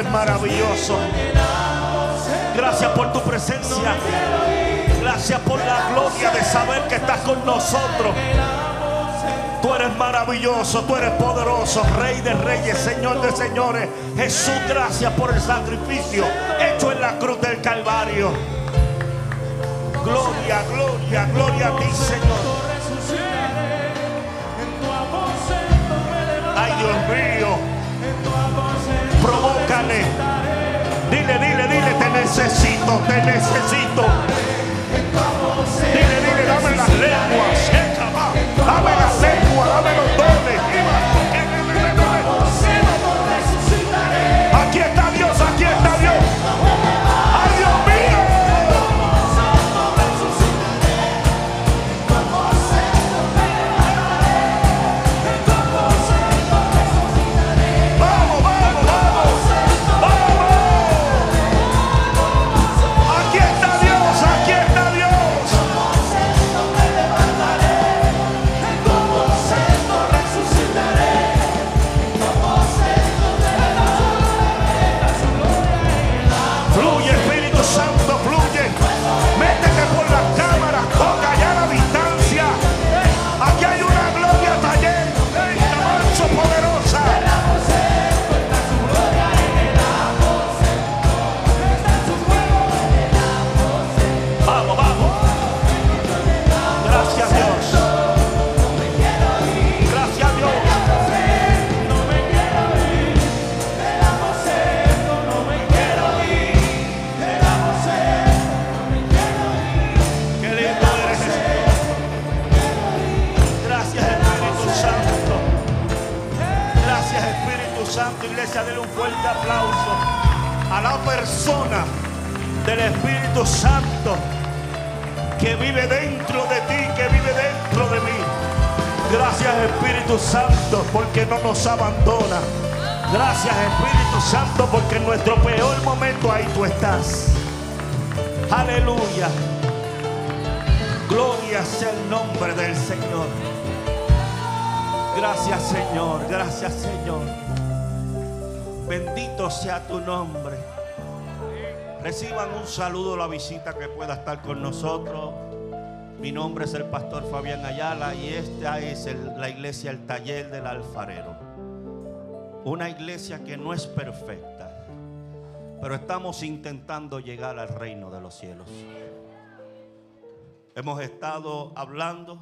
Eres maravilloso. Gracias por tu presencia. Gracias por la gloria de saber que estás con nosotros. Tú eres maravilloso, tú eres poderoso, Rey de reyes, Señor de señores. Jesús, gracias por el sacrificio hecho en la cruz del Calvario. Gloria, gloria, gloria a ti, Señor. Te necesito. Dile, dile, dame las lenguas. Reciban un saludo la visita que pueda estar con nosotros. Mi nombre es el pastor Fabián Ayala y esta es la iglesia El Taller del Alfarero. Una iglesia que no es perfecta, pero estamos intentando llegar al reino de los cielos. Hemos estado hablando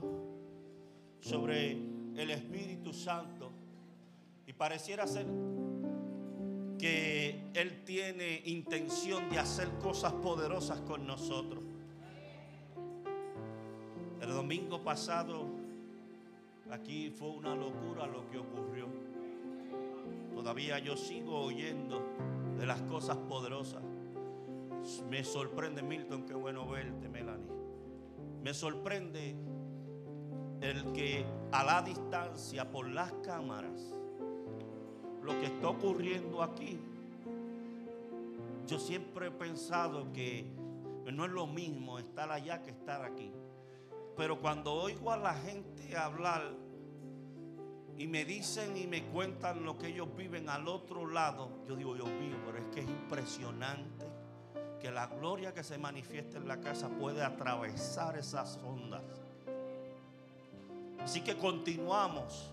sobre el Espíritu Santo y pareciera ser que Él tiene intención de hacer cosas poderosas con nosotros. El domingo pasado aquí fue una locura lo que ocurrió. Todavía yo sigo oyendo de las cosas poderosas. Me sorprende, Milton, qué bueno verte, Melanie. Me sorprende el que a la distancia, por las cámaras, lo que está ocurriendo aquí, yo siempre he pensado que no es lo mismo estar allá que estar aquí. Pero cuando oigo a la gente hablar y me dicen y me cuentan lo que ellos viven al otro lado, yo digo, Dios mío, pero es que es impresionante que la gloria que se manifiesta en la casa puede atravesar esas ondas. Así que continuamos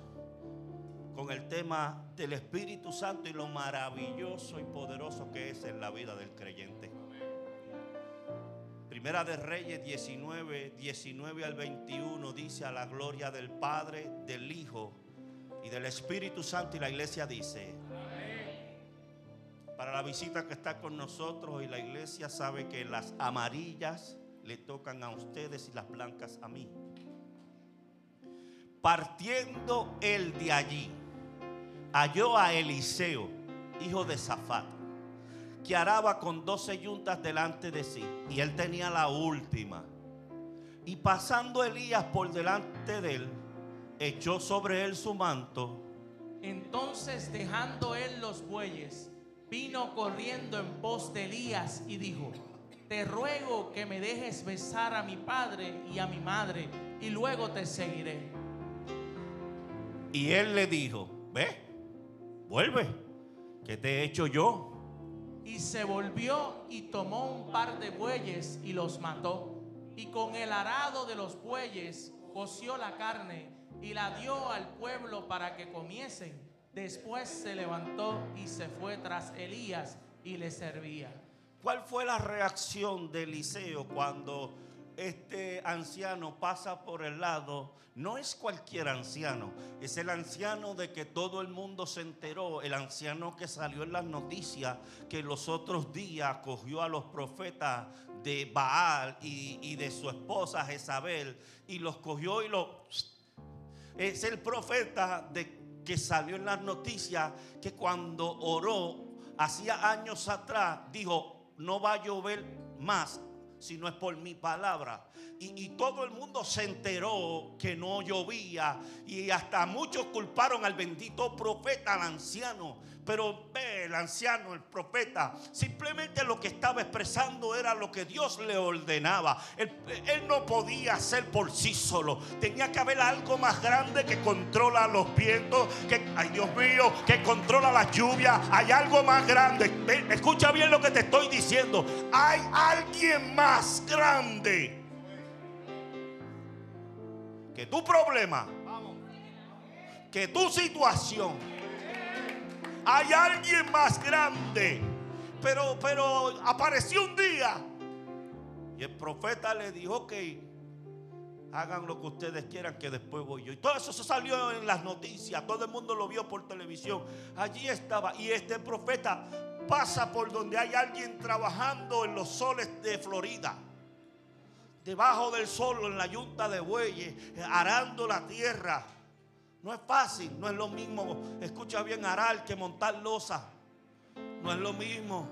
con el tema del Espíritu Santo y lo maravilloso y poderoso que es en la vida del creyente. Primera de Reyes 19, 19 al 21 dice a la gloria del Padre, del Hijo y del Espíritu Santo y la iglesia dice, para la visita que está con nosotros y la iglesia sabe que las amarillas le tocan a ustedes y las blancas a mí. Partiendo él de allí, halló a Eliseo, hijo de Zafat, que araba con doce yuntas delante de sí, y él tenía la última. Y pasando Elías por delante de él, echó sobre él su manto. Entonces dejando él los bueyes, vino corriendo en pos de Elías y dijo, te ruego que me dejes besar a mi padre y a mi madre, y luego te seguiré. Y él le dijo, ve, vuelve. ¿qué te he hecho yo? Y se volvió y tomó un par de bueyes y los mató. Y con el arado de los bueyes coció la carne y la dio al pueblo para que comiesen. Después se levantó y se fue tras Elías y le servía. ¿Cuál fue la reacción de Eliseo cuando este anciano pasa por el lado? No es cualquier anciano, es el anciano de que todo el mundo se enteró, el anciano que salió en las noticias, que los otros días cogió a los profetas de Baal y, y de su esposa Jezabel y los cogió y los... Es el profeta de, que salió en las noticias que cuando oró hacía años atrás dijo, no va a llover más si no es por mi palabra. Y, y, todo el mundo se enteró que no llovía. Y hasta muchos culparon al bendito profeta, al anciano. Pero ve, el anciano, el profeta, simplemente lo que estaba expresando era lo que Dios le ordenaba. Él, él, no podía hacer por sí solo. Tenía que haber algo más grande que controla los vientos, que, ay Dios mío, que controla la lluvia. Hay algo más grande. Ve, escucha bien lo que te estoy diciendo. Hay alguien más grande que tu problema, que tu situación hay alguien más grande. Pero, pero apareció un día. Y el profeta le dijo que hagan lo que ustedes quieran, que después voy yo. Y todo eso se salió en las noticias. Todo el mundo lo vio por televisión. Allí estaba. Y este profeta pasa por donde hay alguien trabajando en los soles de Florida. Debajo del sol, en la yunta de bueyes, arando la tierra. No es fácil, no es lo mismo, escucha bien, arar que montar losa. No es lo mismo.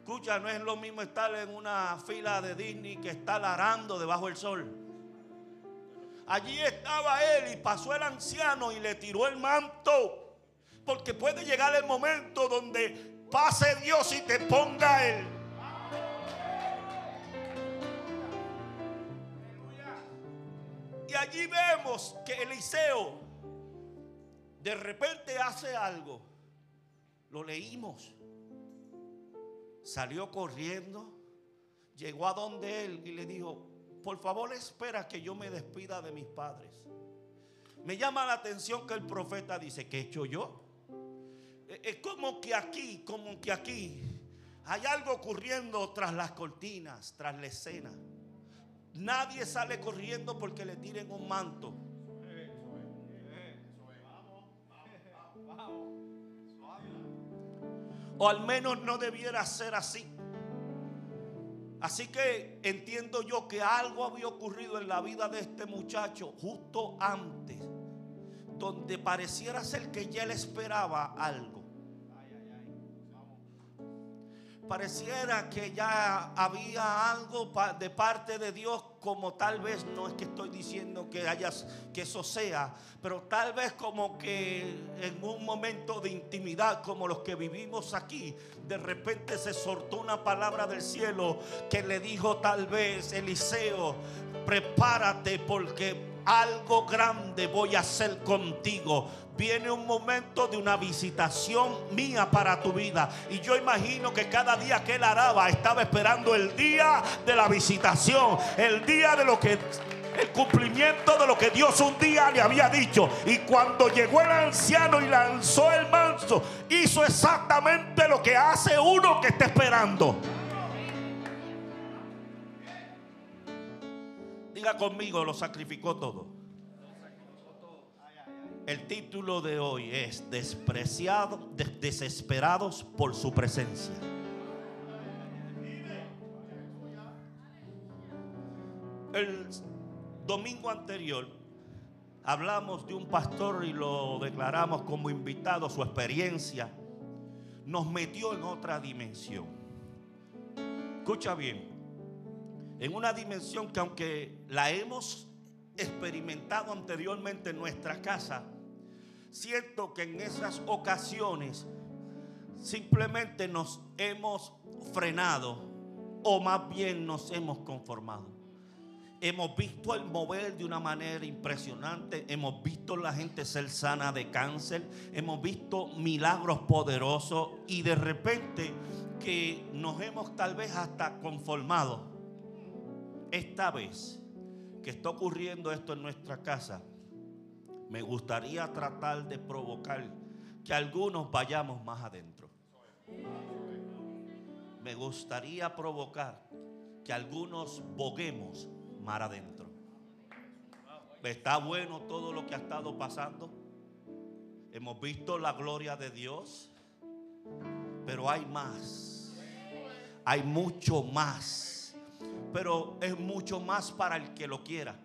Escucha, no es lo mismo estar en una fila de Disney que estar arando debajo del sol. Allí estaba él y pasó el anciano y le tiró el manto. Porque puede llegar el momento donde pase Dios y te ponga él. Allí vemos que Eliseo de repente hace algo. Lo leímos. Salió corriendo, llegó a donde él y le dijo, por favor espera que yo me despida de mis padres. Me llama la atención que el profeta dice, ¿qué he hecho yo? Es como que aquí, como que aquí, hay algo ocurriendo tras las cortinas, tras la escena. Nadie sale corriendo porque le tiren un manto. O al menos no debiera ser así. Así que entiendo yo que algo había ocurrido en la vida de este muchacho justo antes, donde pareciera ser que ya él esperaba algo. Pareciera que ya había algo de parte de Dios, como tal vez no es que estoy diciendo que hayas que eso sea, pero tal vez como que en un momento de intimidad como los que vivimos aquí, de repente se soltó una palabra del cielo que le dijo tal vez Eliseo, prepárate porque algo grande voy a hacer contigo viene un momento de una visitación mía para tu vida. Y yo imagino que cada día que él araba estaba esperando el día de la visitación, el día de lo que el cumplimiento de lo que Dios un día le había dicho. Y cuando llegó el anciano y lanzó el manso, hizo exactamente lo que hace uno que está esperando. Conmigo, lo sacrificó todo. El título de hoy es Despreciados, desesperados por su presencia. El domingo anterior hablamos de un pastor y lo declaramos como invitado, su experiencia nos metió en otra dimensión. Escucha bien, en una dimensión que aunque la hemos experimentado anteriormente en nuestra casa, Siento que en esas ocasiones simplemente nos hemos frenado o más bien nos hemos conformado. Hemos visto el mover de una manera impresionante. Hemos visto la gente ser sana de cáncer. Hemos visto milagros poderosos. Y de repente que nos hemos tal vez hasta conformado. Esta vez que está ocurriendo esto en nuestra casa, me gustaría tratar de provocar que algunos vayamos más adentro. Me gustaría provocar que algunos boguemos mar adentro. Está bueno todo lo que ha estado pasando. Hemos visto la gloria de Dios, pero hay más. Hay mucho más. Pero es mucho más para el que lo quiera.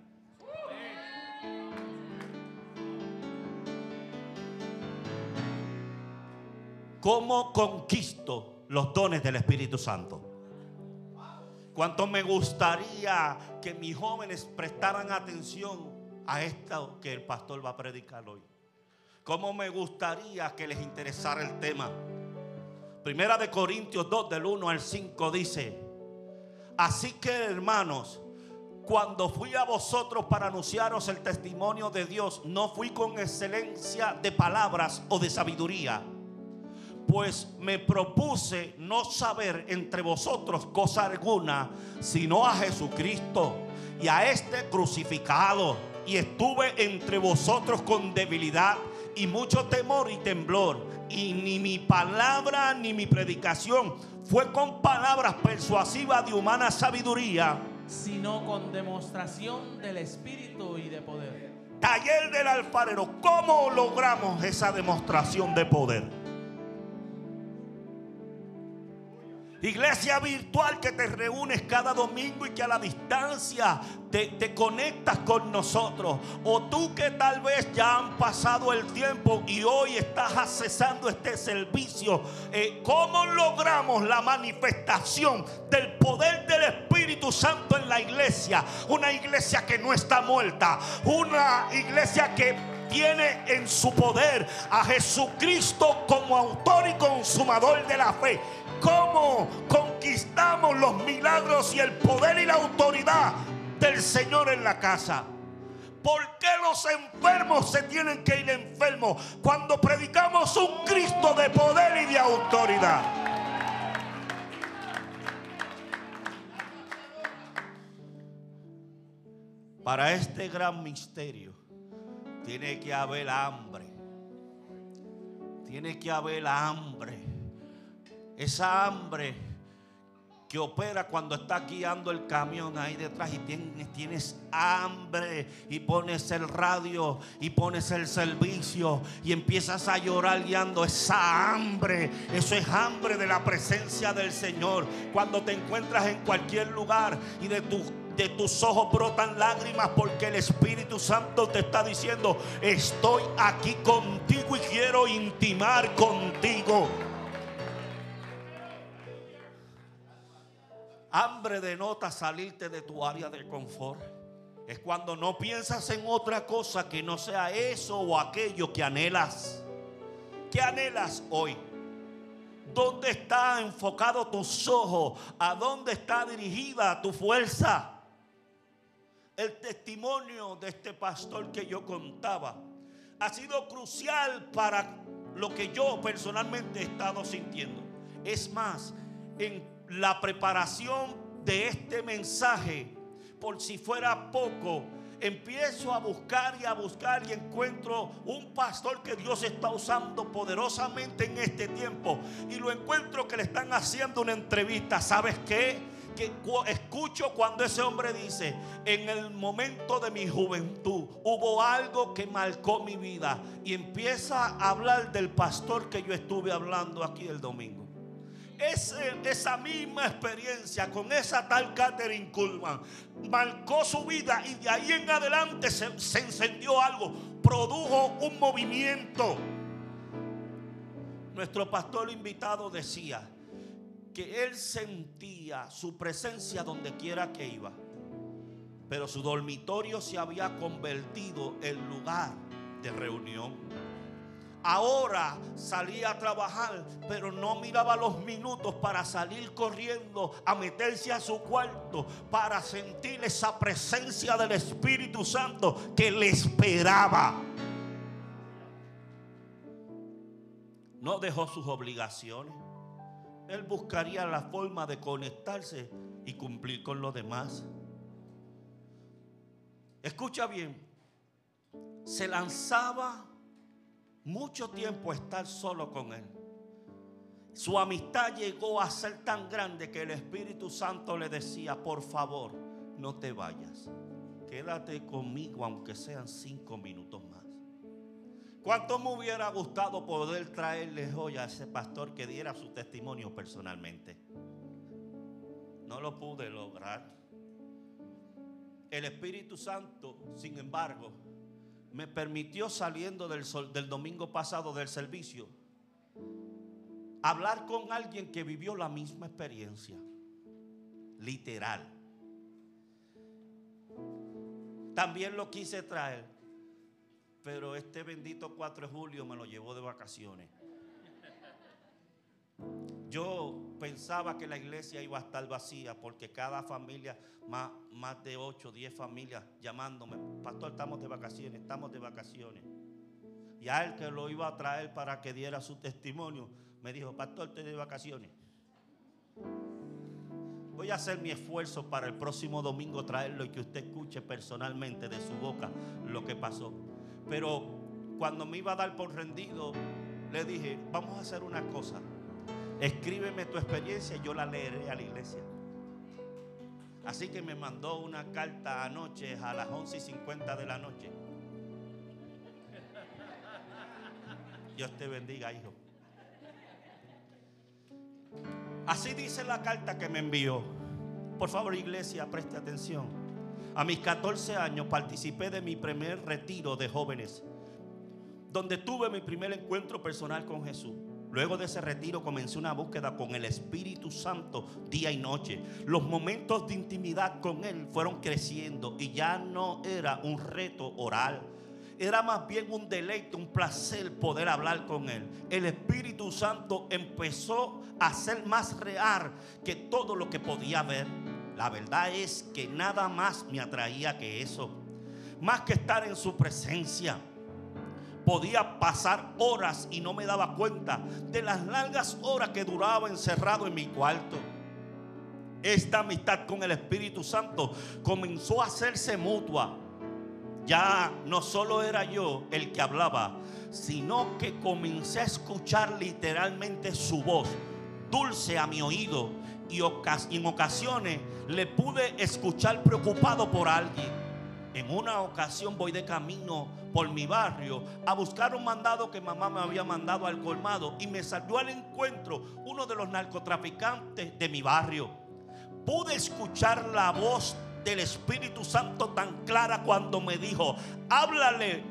¿Cómo conquisto los dones del Espíritu Santo? Cuánto me gustaría que mis jóvenes prestaran atención a esto que el pastor va a predicar hoy. Cómo me gustaría que les interesara el tema. Primera de Corintios 2 del 1 al 5 dice, así que hermanos, cuando fui a vosotros para anunciaros el testimonio de Dios, no fui con excelencia de palabras o de sabiduría pues me propuse no saber entre vosotros cosa alguna, sino a Jesucristo y a este crucificado. Y estuve entre vosotros con debilidad y mucho temor y temblor. Y ni mi palabra ni mi predicación fue con palabras persuasivas de humana sabiduría, sino con demostración del Espíritu y de poder. Taller del alfarero, ¿cómo logramos esa demostración de poder? Iglesia virtual que te reúnes cada domingo y que a la distancia te, conectas con nosotros. O tú que tal vez ya han pasado el tiempo y hoy estás accesando este servicio. Eh, ¿Cómo logramos la manifestación del poder del Espíritu Santo en la iglesia? Una iglesia que no está muerta. Una iglesia que tiene en su poder a Jesucristo como autor y consumador de la fe cómo conquistamos los milagros y el poder y la autoridad del Señor en la casa. ¿Por qué los enfermos se tienen que ir enfermos cuando predicamos un Cristo de poder y de autoridad? Para este gran misterio tiene que haber hambre. Tiene que haber hambre esa hambre que opera cuando está guiando el camión ahí detrás y tienes, tienes, hambre y pones el radio y pones el servicio y empiezas a llorar guiando esa hambre. Eso es hambre de la presencia del Señor. Cuando te encuentras en cualquier lugar y de tus de tus ojos brotan lágrimas porque el Espíritu Santo te está diciendo, estoy aquí contigo y quiero intimar contigo. Hambre denota salirte de tu área de confort. Es cuando no piensas en otra cosa que no sea eso o aquello que anhelas. ¿Qué anhelas hoy? ¿Dónde está enfocado tus ojos? ¿A dónde está dirigida tu fuerza? El testimonio de este pastor que yo contaba ha sido crucial para lo que yo personalmente he estado sintiendo. Es más, en la preparación de este mensaje, por si fuera poco, empiezo a buscar y a buscar y encuentro un pastor que Dios está usando poderosamente en este tiempo. Y lo encuentro que le están haciendo una entrevista. ¿Sabes qué? Que escucho cuando ese hombre dice, en el momento de mi juventud hubo algo que marcó mi vida. Y empieza a hablar del pastor que yo estuve hablando aquí el domingo esa misma experiencia con esa tal Catherine Kuhlman marcó su vida y de ahí en adelante se, se encendió algo, produjo un movimiento. Nuestro pastor invitado decía que él sentía su presencia donde quiera que iba, pero su dormitorio se había convertido en lugar de reunión. Ahora salía a trabajar, pero no miraba los minutos para salir corriendo a meterse a su cuarto para sentir esa presencia del Espíritu Santo que le esperaba. No dejó sus obligaciones. Él buscaría la forma de conectarse y cumplir con los demás. Escucha bien, se lanzaba mucho tiempo estar solo con él. Su amistad llegó a ser tan grande que el Espíritu Santo le decía, por favor, no te vayas. Quédate conmigo aunque sean cinco minutos más. ¿Cuánto me hubiera gustado poder traerle hoy a ese pastor que diera su testimonio personalmente? No lo pude lograr. El Espíritu Santo, sin embargo, me permitió saliendo del, del domingo pasado del servicio hablar con alguien que vivió la misma experiencia, literal. También lo quise traer, pero este bendito 4 de julio me lo llevó de vacaciones. Yo pensaba que la iglesia iba a estar vacía porque cada familia, más, de 8, 10 familias llamándome, pastor, estamos de vacaciones, estamos de vacaciones. Y a él que lo iba a traer para que diera su testimonio, me dijo, pastor, estoy de vacaciones. Voy a hacer mi esfuerzo para el próximo domingo traerlo y que usted escuche personalmente de su boca lo que pasó. Pero cuando me iba a dar por rendido, le dije, vamos a hacer una cosa. Escríbeme tu experiencia y yo la leeré a la iglesia. Así que me mandó una carta anoche a las 11 y 50 de la noche. Dios te bendiga, hijo. Así dice la carta que me envió. Por favor, iglesia, preste atención. A mis 14 años participé de mi primer retiro de jóvenes, donde tuve mi primer encuentro personal con Jesús. Luego de ese retiro comencé una búsqueda con el Espíritu Santo día y noche. Los momentos de intimidad con Él fueron creciendo y ya no era un reto oral. Era más bien un deleite, un placer poder hablar con Él. El Espíritu Santo empezó a ser más real que todo lo que podía ver. La verdad es que nada más me atraía que eso. Más que estar en su presencia podía pasar horas y no me daba cuenta de las largas horas que duraba encerrado en mi cuarto. Esta amistad con el Espíritu Santo comenzó a hacerse mutua. Ya no solo era yo el que hablaba, sino que comencé a escuchar literalmente su voz, dulce a mi oído, y en ocasiones le pude escuchar preocupado por alguien. En una ocasión voy de camino por mi barrio a buscar un mandado que mamá me había mandado al colmado y me salió al encuentro uno de los narcotraficantes de mi barrio. Pude escuchar la voz del Espíritu Santo tan clara cuando me dijo, háblale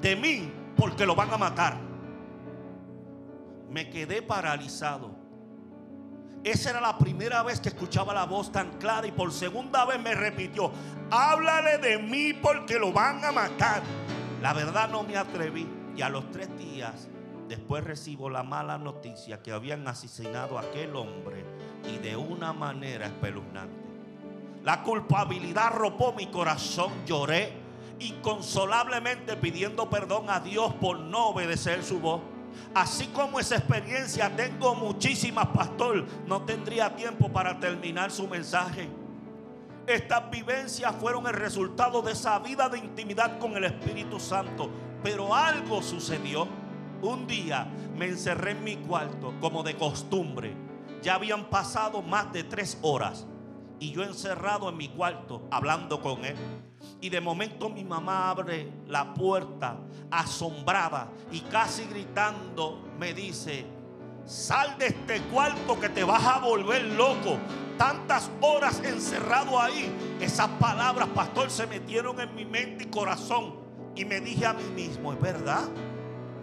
de mí porque lo van a matar. Me quedé paralizado. Esa era la primera vez que escuchaba la voz tan clara y por segunda vez me repitió, háblale de mí porque lo van a matar. La verdad no me atreví y a los tres días después recibo la mala noticia que habían asesinado a aquel hombre y de una manera espeluznante. La culpabilidad ropó mi corazón, lloré inconsolablemente pidiendo perdón a Dios por no obedecer su voz. Así como esa experiencia tengo muchísimas, pastor. No tendría tiempo para terminar su mensaje. Estas vivencias fueron el resultado de esa vida de intimidad con el Espíritu Santo. Pero algo sucedió. Un día me encerré en mi cuarto como de costumbre. Ya habían pasado más de tres horas. Y yo encerrado en mi cuarto hablando con él. Y de momento mi mamá abre la puerta asombrada y casi gritando me dice, sal de este cuarto que te vas a volver loco. Tantas horas encerrado ahí, esas palabras, pastor, se metieron en mi mente y corazón. Y me dije a mí mismo, es verdad,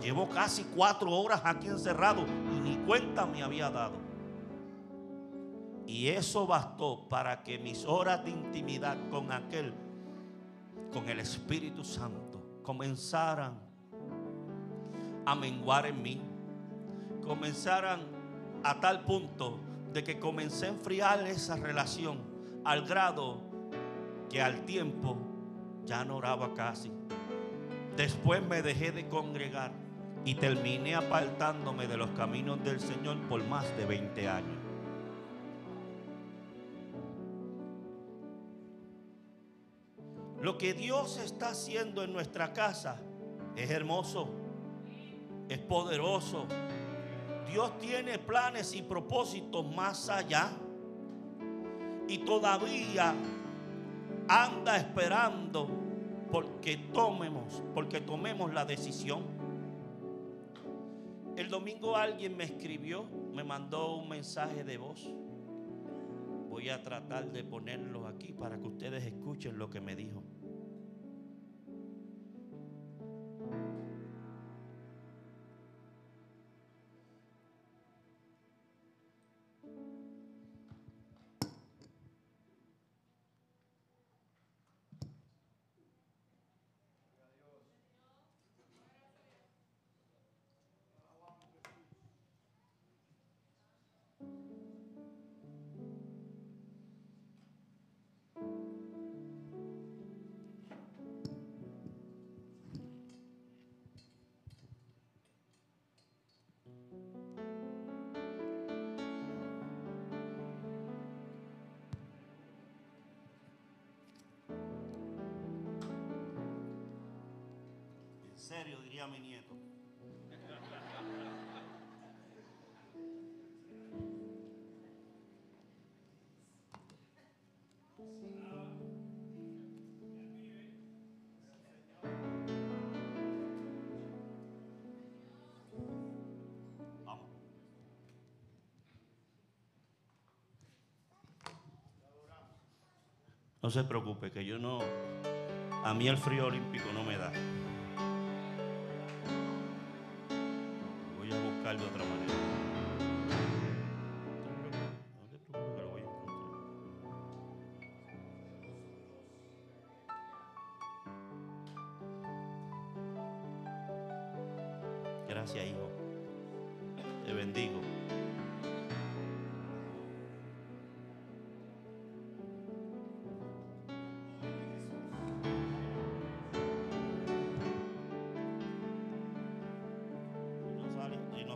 llevo casi cuatro horas aquí encerrado y ni cuenta me había dado. Y eso bastó para que mis horas de intimidad con aquel con el Espíritu Santo comenzaran a menguar en mí. Comenzaran a tal punto de que comencé a enfriar esa relación al grado que al tiempo ya no oraba casi. Después me dejé de congregar y terminé apartándome de los caminos del Señor por más de 20 años. Lo que Dios está haciendo en nuestra casa es hermoso, es poderoso. Dios tiene planes y propósitos más allá. Y todavía anda esperando porque tomemos, porque tomemos la decisión. El domingo alguien me escribió, me mandó un mensaje de voz. Voy a tratar de ponerlo aquí para que ustedes escuchen lo que me dijo. No se preocupe, que yo no. A mí el frío olímpico no me da.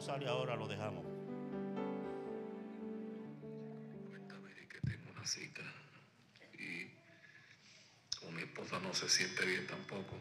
Sale ahora, lo dejamos. Que tengo una cita y como mi esposa no se siente bien tampoco.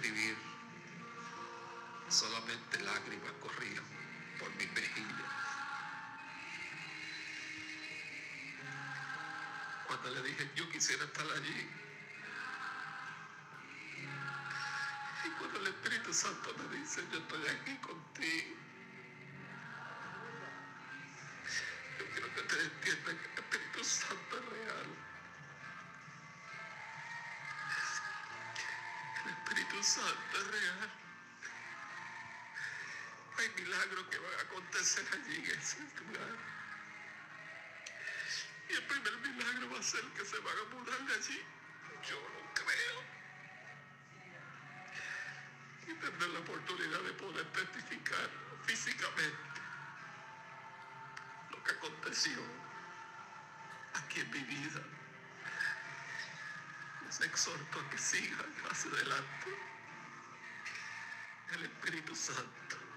Como describir. Solamente lágrimas corrían por mis mejillas. Cuando le dije, yo quisiera estar allí. Y cuando el Espíritu Santo me dice, yo estoy aquí contigo. Y el primer milagro va a ser que se van a mudar de allí. Yo lo creo. Y tendré la oportunidad de poder testificar físicamente lo que aconteció aquí en mi vida. Les exhorto a que sigan hacia adelante. El Espíritu Santo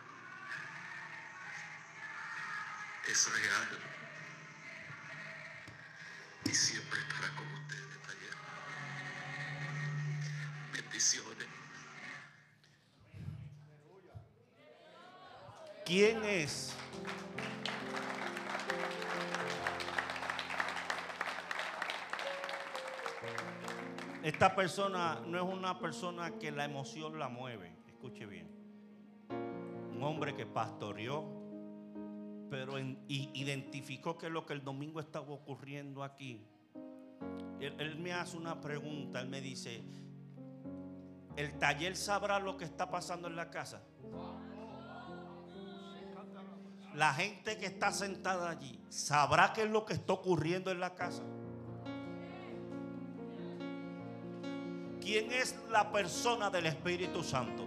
es real y siempre estará con ustedes, taller. Bendiciones. ¿Quién es? Esta persona no es una persona que la emoción la mueve. Escuche bien. Un hombre que pastoreó, pero identificó que lo que el domingo estaba ocurriendo aquí. Él, él me hace una pregunta. Él me dice: ¿El taller sabrá lo que está pasando en la casa? La gente que está sentada allí sabrá qué es lo que está ocurriendo en la casa. ¿Quién es la persona del Espíritu Santo?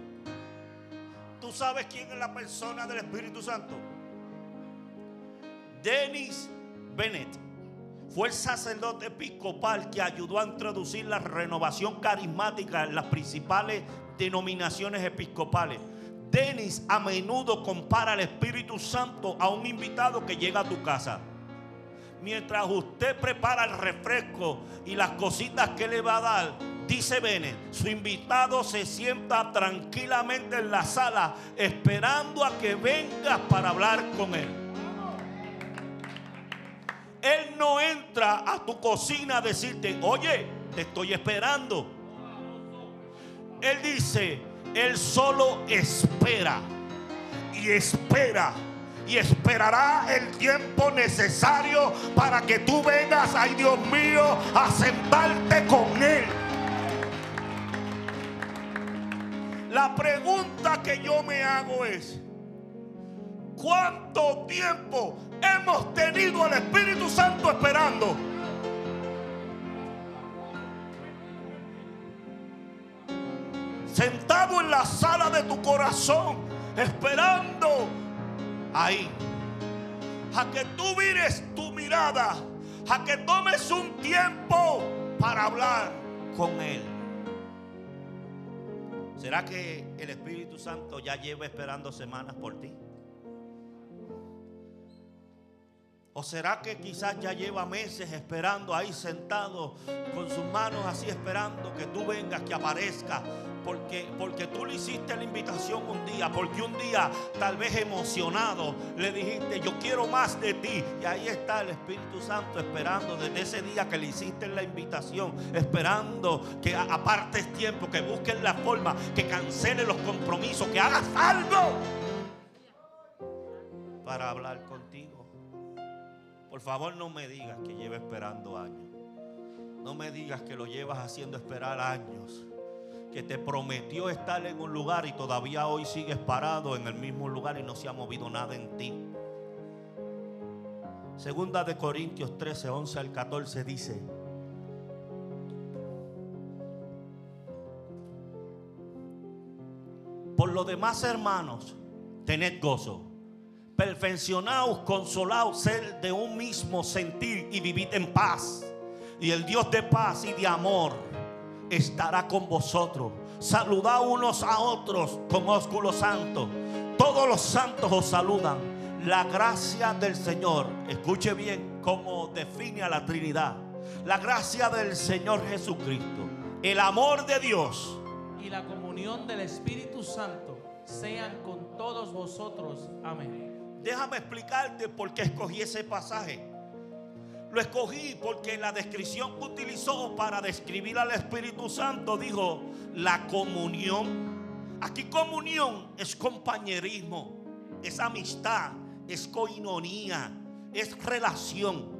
¿Tú sabes quién es la persona del Espíritu Santo? Dennis Bennett fue el sacerdote episcopal que ayudó a introducir la renovación carismática en las principales denominaciones episcopales. Dennis a menudo compara al Espíritu Santo a un invitado que llega a tu casa. Mientras usted prepara el refresco y las cositas que le va a dar, dice Bennett, su invitado se sienta tranquilamente en la sala esperando a que vengas para hablar con él. Él no entra a tu cocina a decirte, oye, te estoy esperando. Él dice, Él solo espera y espera y esperará el tiempo necesario para que tú vengas, ay Dios mío, a sentarte con Él. La pregunta que yo me hago es, ¿cuánto tiempo hemos tenido al Espíritu Santo esperando? Sentado en la sala de tu corazón, esperando ahí. A que tú mires tu mirada, a que tomes un tiempo para hablar con Él. ¿Será que el Espíritu Santo ya lleva esperando semanas por ti? ¿O será que quizás ya lleva meses esperando ahí sentado con sus manos así esperando que tú vengas, que aparezca? Porque, porque tú le hiciste la invitación un día, porque un día tal vez emocionado le dijiste, yo quiero más de ti. Y ahí está el Espíritu Santo esperando desde ese día que le hiciste la invitación, esperando que apartes tiempo, que busques la forma, que canceles los compromisos, que hagas algo para hablar contigo. Por favor, no me digas que lleva esperando años. No me digas que lo llevas haciendo esperar años. Que te prometió estar en un lugar y todavía hoy sigues parado en el mismo lugar y no se ha movido nada en ti. Segunda de Corintios 13, 11 al 14 dice. Por lo demás, hermanos, tened gozo perfeccionaos, consolaos, ser de un mismo sentir y vivid en paz. Y el Dios de paz y de amor estará con vosotros. Saludad unos a otros con ósculo santo. Todos los santos os saludan. La gracia del Señor, escuche bien cómo define a la Trinidad. La gracia del Señor Jesucristo, el amor de Dios y la comunión del Espíritu Santo sean con todos vosotros. Amén. Déjame explicarte por qué escogí ese pasaje. Lo escogí porque la descripción que utilizó para describir al Espíritu Santo dijo la comunión. Aquí comunión es compañerismo, es amistad, es coinonía, es relación.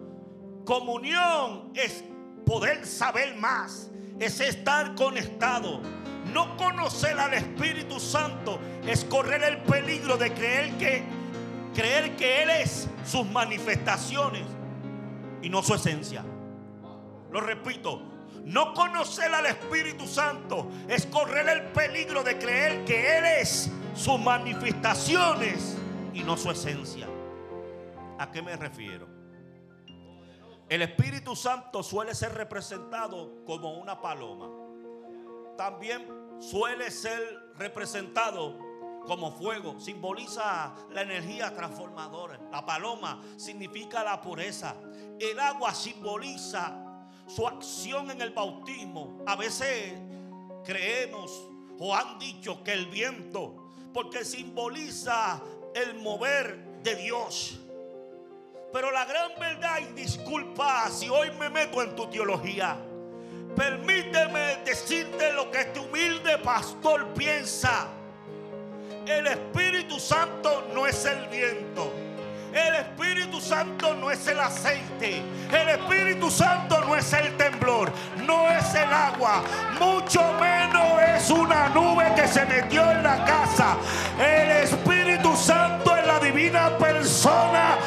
Comunión es poder saber más, es estar conectado. No conocer al Espíritu Santo es correr el peligro de creer que creer que Él es sus manifestaciones y no su esencia. Lo repito, no conocer al Espíritu Santo es correr el peligro de creer que Él es sus manifestaciones y no su esencia. ¿A qué me refiero? El Espíritu Santo suele ser representado como una paloma. También suele ser representado como fuego, simboliza la energía transformadora. La paloma significa la pureza. El agua simboliza su acción en el bautismo. A veces creemos o han dicho que el viento, porque simboliza el mover de Dios. Pero la gran verdad, y disculpa si hoy me meto en tu teología, permíteme decirte lo que este humilde pastor piensa. El Espíritu Santo no es el viento. El Espíritu Santo no es el aceite. El Espíritu Santo no es el temblor. No es el agua. Mucho menos es una nube que se metió en la casa. El Espíritu Santo es la divina persona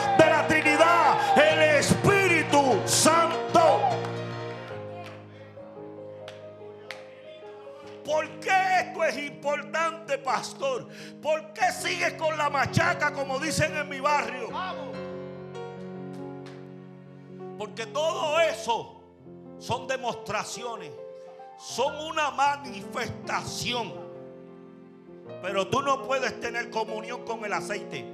esto es importante, pastor? ¿Por qué sigues con la machaca, como dicen en mi barrio? Porque todo eso son demostraciones, son una manifestación. Pero tú no puedes tener comunión con el aceite.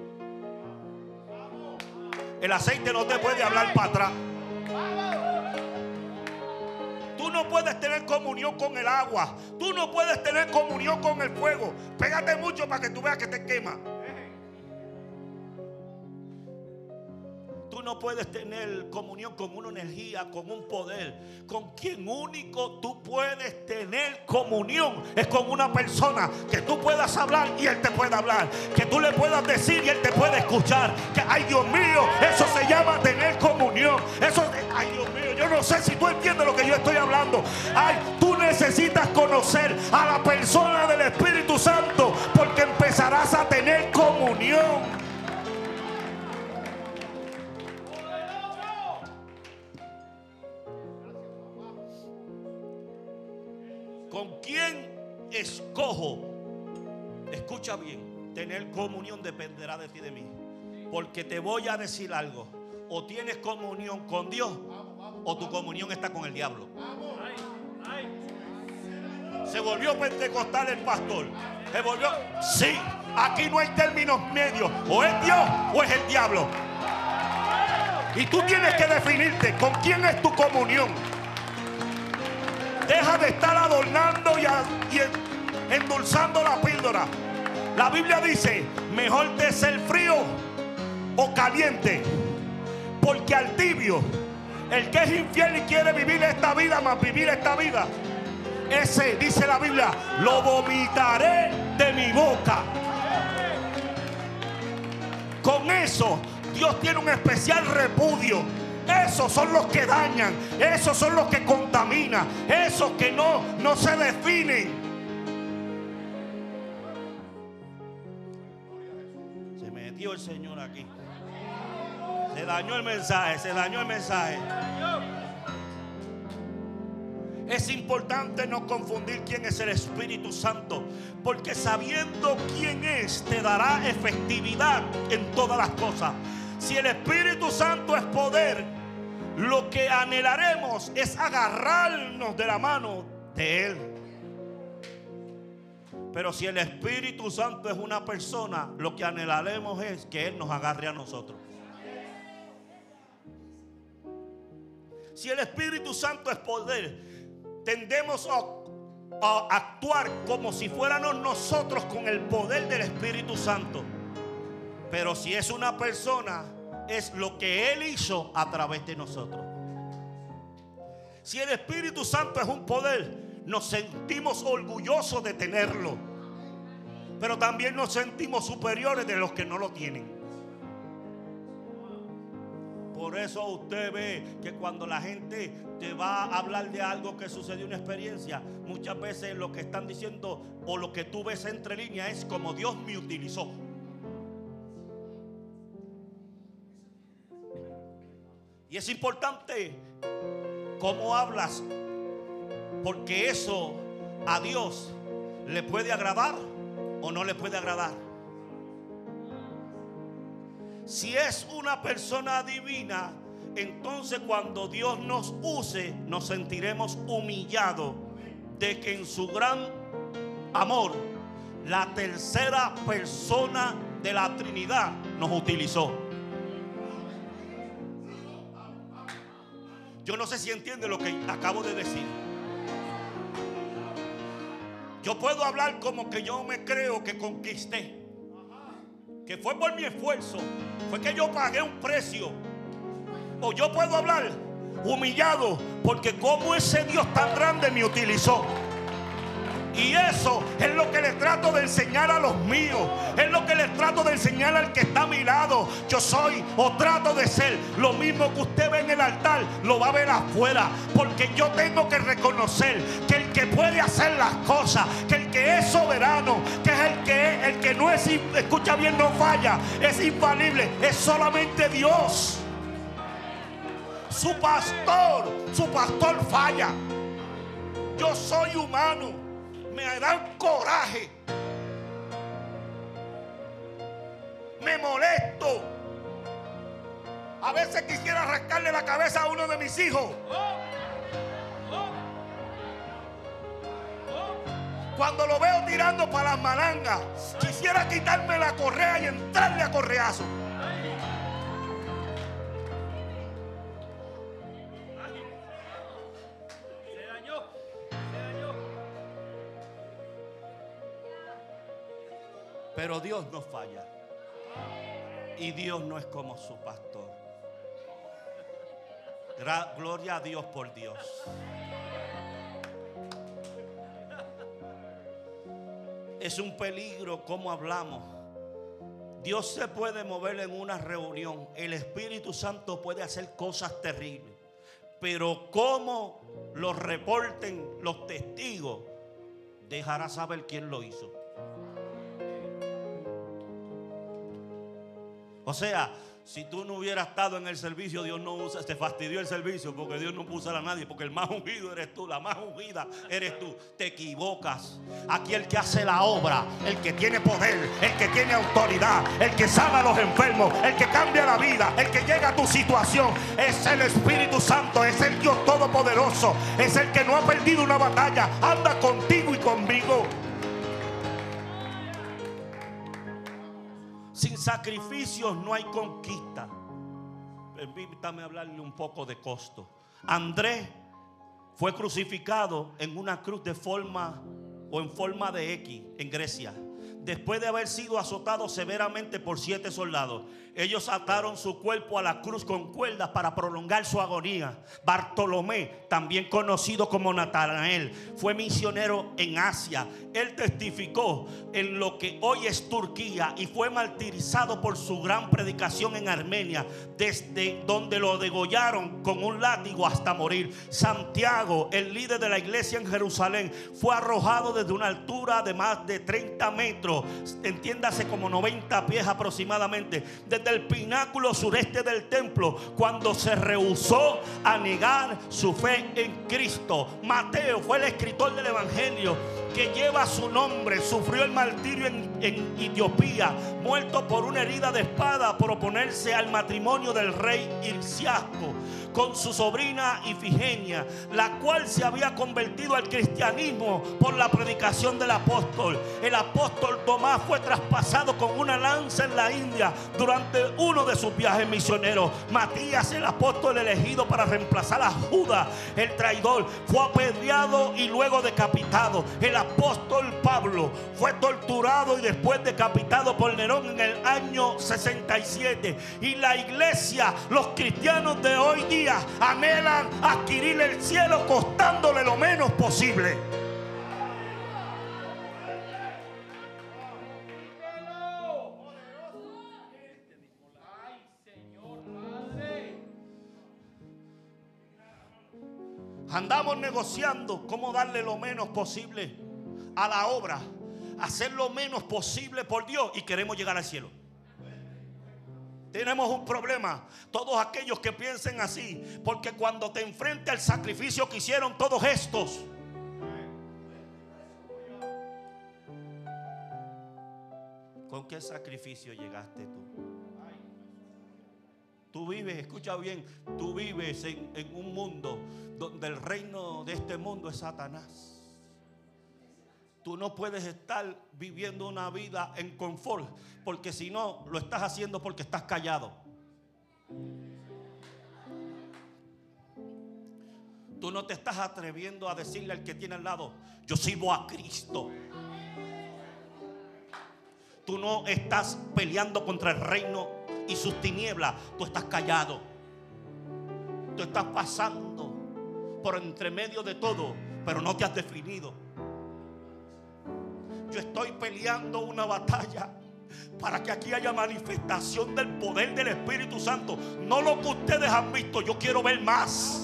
El aceite no te puede hablar para atrás. Tú no puedes tener comunión con el agua. Tú no puedes tener comunión con el fuego. Pégate mucho para que tú veas que te quema. No puedes tener comunión con una energía, con un poder. Con quien único tú puedes tener comunión es con una persona que tú puedas hablar y él te pueda hablar. Que tú le puedas decir y él te puede escuchar. Que, ay Dios mío, eso se llama tener comunión. Eso, ay Dios mío, yo no sé si tú entiendes lo que yo estoy hablando. Ay, tú necesitas conocer a la persona del Espíritu Santo porque empezarás a tener comunión. ¿Con quién escojo? Escucha bien, tener comunión dependerá de ti de mí. Porque te voy a decir algo. O tienes comunión con Dios o tu comunión está con el diablo. Se volvió pentecostal el pastor. Se volvió. Sí, aquí no hay términos medios. O es Dios o es el diablo. Y tú tienes que definirte con quién es tu comunión. Deja de estar adornando y, endulzando la píldora. La Biblia dice, mejor te es el frío o caliente. Porque al tibio, el que es infiel y quiere vivir esta vida más vivir esta vida, ese, dice la Biblia, lo vomitaré de mi boca. Con eso, Dios tiene un especial repudio. Esos son los que dañan, esos son los que contaminan, esos que no, no se definen. Se metió el Señor aquí. Se dañó el mensaje, se dañó el mensaje. Es importante no confundir quién es el Espíritu Santo, porque sabiendo quién es te dará efectividad en todas las cosas. Si el Espíritu Santo es poder, lo que anhelaremos es agarrarnos de la mano de Él. Pero si el Espíritu Santo es una persona, lo que anhelaremos es que Él nos agarre a nosotros. Si el Espíritu Santo es poder, tendemos a, actuar como si fuéramos nosotros con el poder del Espíritu Santo. Pero si es una persona, es lo que Él hizo a través de nosotros. Si el Espíritu Santo es un poder, nos sentimos orgullosos de tenerlo. Pero también nos sentimos superiores de los que no lo tienen. Por eso usted ve que cuando la gente te va a hablar de algo que sucedió, una experiencia, muchas veces lo que están diciendo o lo que tú ves entre líneas es como Dios me utilizó. Y es importante cómo hablas, porque eso a Dios le puede agradar o no le puede agradar. Si es una persona divina, entonces cuando Dios nos use, nos sentiremos humillados de que en su gran amor la tercera persona de la Trinidad nos utilizó. Yo no sé si entiende lo que acabo de decir. Yo puedo hablar como que yo me creo que conquisté. Que fue por mi esfuerzo. Fue que yo pagué un precio. O yo puedo hablar humillado porque como ese Dios tan grande me utilizó. Y eso es lo que le trato de enseñar a los míos. Es lo que le trato de enseñar al que está a mi lado. Yo soy o trato de ser lo mismo que usted ve en el altar, lo va a ver afuera. Porque yo tengo que reconocer que el que puede hacer las cosas, que el que es soberano, que es el que el que no es, escucha bien, no falla, es infalible, es solamente Dios. Su pastor, su pastor falla. Yo soy humano me dan coraje. Me molesto. A veces quisiera rascarle la cabeza a uno de mis hijos. Cuando lo veo tirando para las malangas, quisiera quitarme la correa y entrarle a correazo. Pero Dios no falla. Y Dios no es como su pastor. gloria a Dios por Dios. Es un peligro como hablamos. Dios se puede mover en una reunión. El Espíritu Santo puede hacer cosas terribles. Pero como lo reporten los testigos, dejará saber quién lo hizo. O sea, si tú no hubieras estado en el servicio, Dios no usa, te fastidió el servicio porque Dios no puso a nadie, porque el más ungido eres tú, la más ungida eres tú. Te equivocas. Aquí el que hace la obra, el que tiene poder, el que tiene autoridad, el que sana a los enfermos, el que cambia la vida, el que llega a tu situación, es el Espíritu Santo, es el Dios Todopoderoso, es el que no ha perdido una batalla, anda contigo y conmigo. Sacrificios no hay conquista. Permítame hablarle un poco de costo. Andrés fue crucificado en una cruz de forma o en forma de X en Grecia. Después de haber sido azotado severamente por siete soldados, ellos ataron su cuerpo a la cruz con cuerdas para prolongar su agonía. Bartolomé, también conocido como Natanael, fue misionero en Asia. Él testificó en lo que hoy es Turquía y fue martirizado por su gran predicación en Armenia, desde donde lo degollaron con un látigo hasta morir. Santiago, el líder de la iglesia en Jerusalén, fue arrojado desde una altura de más de 30 metros, entiéndase como 90 pies aproximadamente, desde del pináculo sureste del templo cuando se rehusó a negar su fe en Cristo. Mateo fue el escritor del Evangelio que lleva su nombre, sufrió el martirio en, Etiopía, muerto por una herida de espada por oponerse al matrimonio del rey Irciasco con su sobrina Ifigenia, la cual se había convertido al cristianismo por la predicación del apóstol. El apóstol Tomás fue traspasado con una lanza en la India durante uno de sus viajes misioneros. Matías, el apóstol elegido para reemplazar a Judas, el traidor, fue apedreado y luego decapitado. El apóstol Pablo fue torturado y después decapitado por Nerón en el año 67. Y la iglesia, los cristianos de hoy día, anhelan adquirir el cielo costándole lo menos posible. Andamos negociando cómo darle lo menos posible a la obra, hacer lo menos posible por Dios y queremos llegar al cielo. Tenemos un problema. Todos aquellos que piensen así. Porque cuando te enfrente al sacrificio que hicieron todos estos. ¿Con qué sacrificio llegaste tú? Tú vives, escucha bien, tú vives en, en un mundo donde el reino de este mundo es Satanás. Tú no puedes estar viviendo una vida en confort, porque si no, lo estás haciendo porque estás callado. Tú no te estás atreviendo a decirle al que tiene al lado, yo sirvo a Cristo. Tú no estás peleando contra el reino y sus tinieblas. Tú estás callado. Tú estás pasando por entre medio de todo, pero no te has definido. Estoy peleando una batalla para que aquí haya manifestación del poder del Espíritu Santo. No lo que ustedes han visto, yo quiero ver más.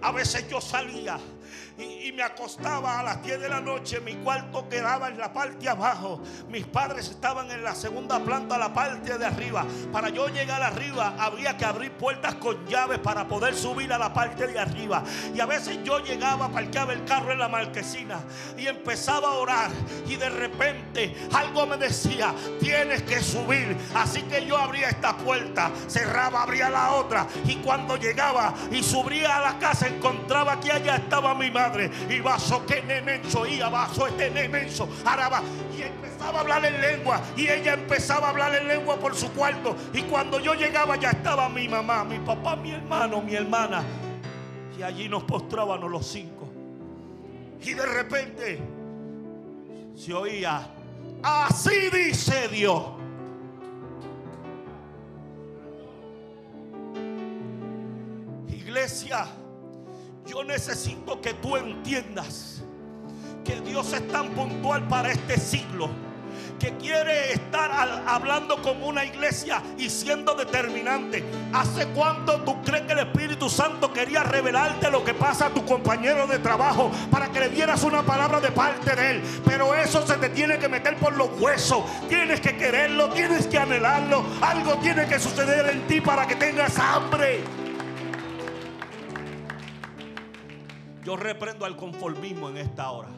A veces yo salía y, me acostaba a las 10 de la noche. Mi cuarto quedaba en la parte abajo. Mis padres estaban en la segunda planta, la parte de arriba. Para yo llegar arriba había que abrir puertas con llaves para poder subir a la parte de arriba. Y a veces yo llegaba, parqueaba el carro en la marquesina y empezaba a orar. Y de repente algo me decía, tienes que subir. Así que yo abría esta puerta, cerraba, abría la otra. Y cuando llegaba y subía a la casa, encontraba que allá estaba mi madre y vaso que nemenso y vaso este nemenso araba y empezaba a hablar en lengua y ella empezaba a hablar en lengua por su cuarto y cuando yo llegaba ya estaba mi mamá, mi papá, mi hermano, mi hermana y allí nos postrábamos los cinco. Y de repente se oía así dice Dios iglesia yo necesito que tú entiendas que Dios es tan puntual para este siglo que quiere estar hablando como una iglesia y siendo determinante. ¿Hace cuánto tú crees que el Espíritu Santo quería revelarte lo que pasa a tu compañero de trabajo para que le dieras una palabra de parte de él? Pero eso se te tiene que meter por los huesos. Tienes que quererlo, tienes que anhelarlo. Algo tiene que suceder en ti para que tengas hambre. Yo reprendo al conformismo en esta hora.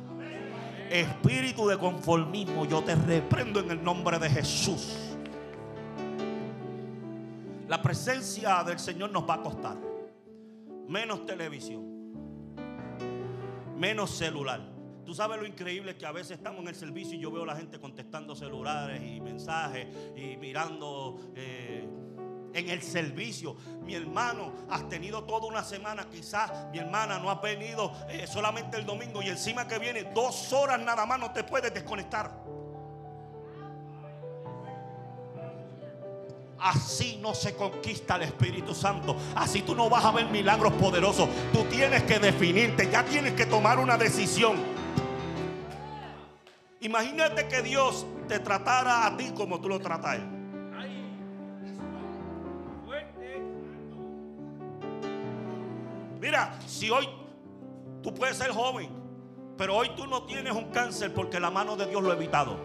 Espíritu de conformismo, yo te reprendo en el nombre de Jesús. La presencia del Señor nos va a costar menos televisión, menos celular. Tú sabes lo increíble que a veces estamos en el servicio y yo veo a la gente contestando celulares y mensajes y mirando eh, en el servicio. Mi hermano, has tenido toda una semana, quizás mi hermana no ha venido eh, solamente el domingo y encima que viene dos horas nada más no te puedes desconectar. Así no se conquista el Espíritu Santo. Así tú no vas a ver milagros poderosos. Tú tienes que definirte, ya tienes que tomar una decisión. Imagínate que Dios te tratara a ti como tú lo tratas. Mira, si hoy tú puedes ser joven, pero hoy tú no tienes un cáncer porque la mano de Dios lo ha evitado.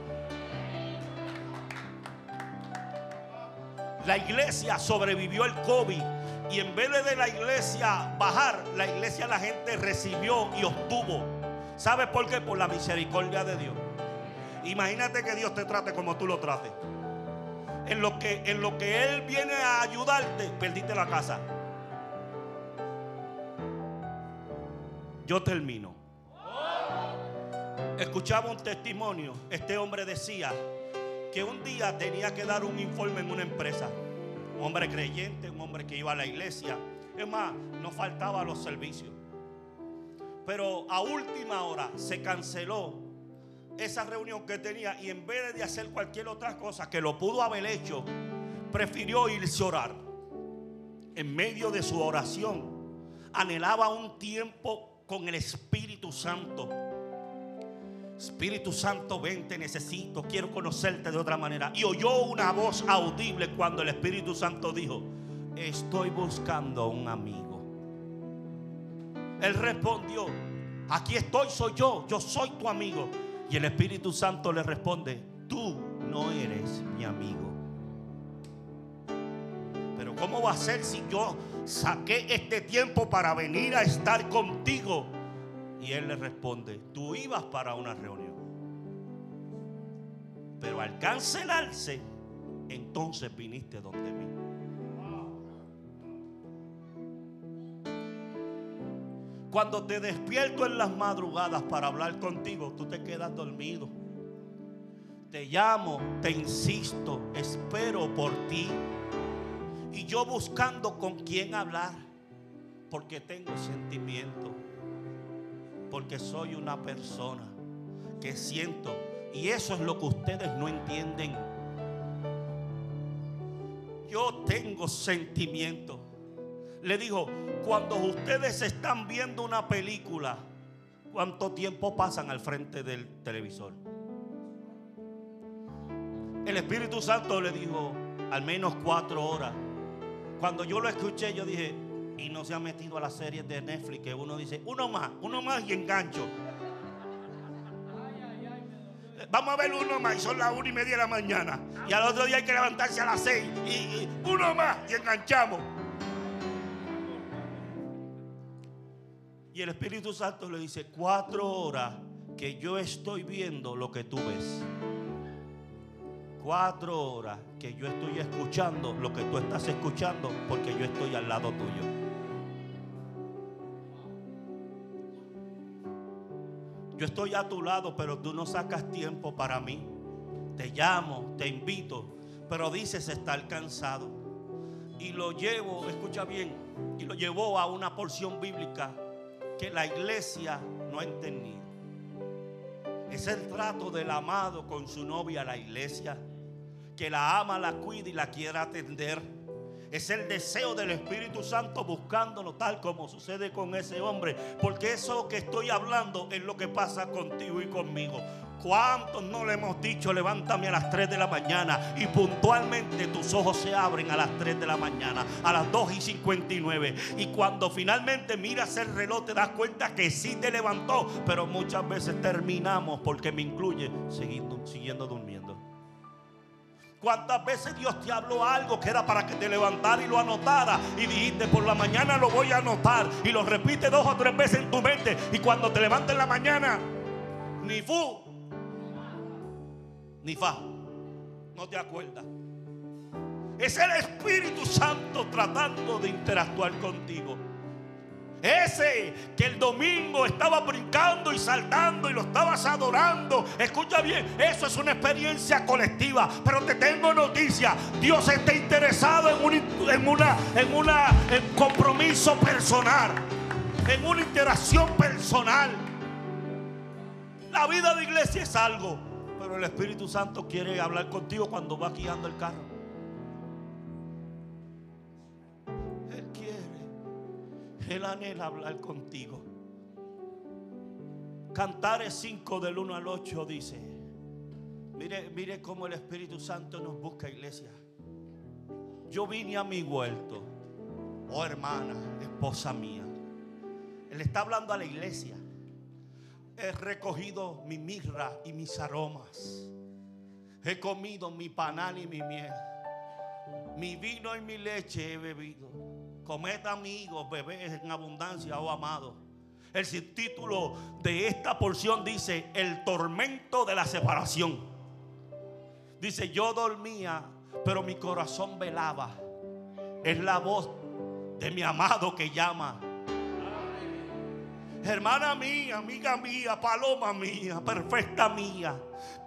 La iglesia sobrevivió el COVID y en vez de la iglesia bajar, la iglesia la gente recibió y obtuvo. ¿Sabes por qué? Por la misericordia de Dios. Imagínate que Dios te trate como tú lo trates. En lo que, en lo que Él viene a ayudarte, perdiste la casa. Yo termino. Escuchaba un testimonio. Este hombre decía que un día tenía que dar un informe en una empresa. Un hombre creyente, un hombre que iba a la iglesia. Es más, no faltaba los servicios. Pero a última hora se canceló esa reunión que tenía y en vez de hacer cualquier otra cosa que lo pudo haber hecho, prefirió irse a orar. En medio de su oración, anhelaba un tiempo con el Espíritu Santo. Espíritu Santo, ven, te necesito, quiero conocerte de otra manera. Y oyó una voz audible cuando el Espíritu Santo dijo, estoy buscando un amigo. Él respondió, aquí estoy, soy yo, yo soy tu amigo. Y el Espíritu Santo le responde, tú no eres mi amigo. Pero ¿cómo va a ser si yo saqué este tiempo para venir a estar contigo. Y él le responde, tú ibas para una reunión. Pero al cancelarse, entonces viniste donde mí. Cuando te despierto en las madrugadas para hablar contigo, tú te quedas dormido. Te llamo, te insisto, espero por ti. Y yo buscando con quién hablar, porque tengo sentimiento, porque soy una persona que siento. Y eso es lo que ustedes no entienden. Yo tengo sentimiento. Le digo, cuando ustedes están viendo una película, ¿cuánto tiempo pasan al frente del televisor? El Espíritu Santo le dijo, al menos cuatro horas. Cuando yo lo escuché, yo dije, y no se ha metido a las series de Netflix, que uno dice, uno más, uno más y engancho. Vamos a ver uno más y son las una y media de la mañana. Y al otro día hay que levantarse a las seis. Y, y uno más y enganchamos. Y el Espíritu Santo le dice, cuatro horas que yo estoy viendo lo que tú ves. Cuatro horas que yo estoy escuchando lo que tú estás escuchando porque yo estoy al lado tuyo. Yo estoy a tu lado, pero tú no sacas tiempo para mí. Te llamo, te invito, pero dices estar cansado. Y lo llevo, escucha bien, y lo llevó a una porción bíblica que la iglesia no ha entendido. Es el trato del amado con su novia, la iglesia, que la ama, la cuida y la quiere atender. Es el deseo del Espíritu Santo buscándolo tal como sucede con ese hombre. Porque eso que estoy hablando es lo que pasa contigo y conmigo. ¿Cuántos no le hemos dicho, levántame a las 3 de la mañana? Y puntualmente tus ojos se abren a las 3 de la mañana, a las 2 y 59. Y cuando finalmente miras el reloj te das cuenta que sí te levantó. Pero muchas veces terminamos, porque me incluye, siguiendo, siguiendo durmiendo. ¿Cuántas veces Dios te habló algo que era para que te levantara y lo anotara? Y dijiste, por la mañana lo voy a anotar. Y lo repite dos o tres veces en tu mente. Y cuando te levantes en la mañana, ni fu, ni fa. No te acuerdas. Es el Espíritu Santo tratando de interactuar contigo. Ese que el domingo estaba brincando y saltando y lo estabas adorando. Escucha bien, eso es una experiencia colectiva. Pero te tengo noticia. Dios está interesado en, un, en una, en una en compromiso personal. En una interacción personal. La vida de iglesia es algo. Pero el Espíritu Santo quiere hablar contigo cuando va guiando el carro. Él anhela hablar contigo. Cantares 5 del 1 al 8 dice, mire, mire cómo el Espíritu Santo nos busca iglesia. Yo vine a mi huerto, oh hermana, esposa mía. Él está hablando a la iglesia. He recogido mi mirra y mis aromas. He comido mi panal y mi miel. Mi vino y mi leche he bebido. Comed amigos, bebés en abundancia, oh amado. El subtítulo de esta porción dice, el tormento de la separación. Dice, yo dormía, pero mi corazón velaba. Es la voz de mi amado que llama. Hermana mía, amiga mía, paloma mía, perfecta mía.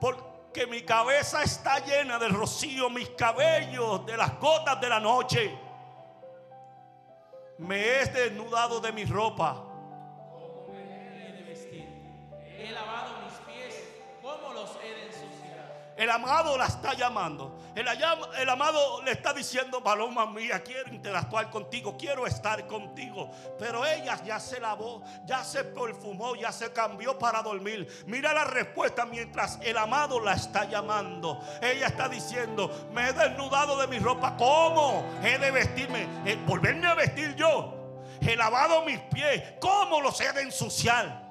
Porque mi cabeza está llena de rocío, mis cabellos de las gotas de la noche. Me he desnudado de mi ropa. ¿Cómo me he de vestir? He lavado mis pies, ¿cómo los he de ensuciar? El amado la está llamando. El, amado le está diciendo, paloma mía, quiero interactuar contigo, quiero estar contigo. Pero ella ya se lavó, ya se perfumó, ya se cambió para dormir. Mira la respuesta mientras el amado la está llamando. Ella está diciendo, me he desnudado de mi ropa. ¿Cómo? He de vestirme, eh, volverme a vestir yo. He lavado mis pies. ¿Cómo los he de ensuciar?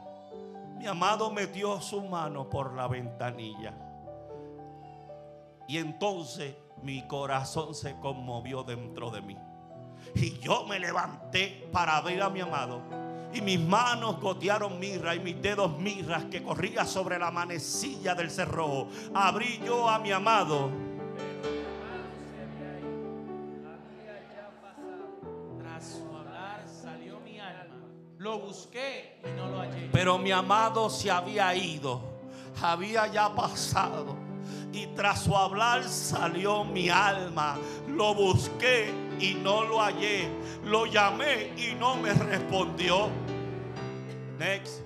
Mi amado metió su mano por la ventanilla. Y entonces mi corazón se conmovió dentro de mí. Y yo me levanté para ver a mi amado. Y mis manos gotearon mirra y mis dedos mirras que corría sobre la manecilla del cerrojo. Abrí yo a mi amado. Tras su hablar salió mi alma. Lo Lo busqué y no lo hallé. Pero mi amado se había ido, había ya pasado. Y tras su hablar salió mi alma. Lo busqué y no lo hallé. Lo llamé y no me respondió. Next.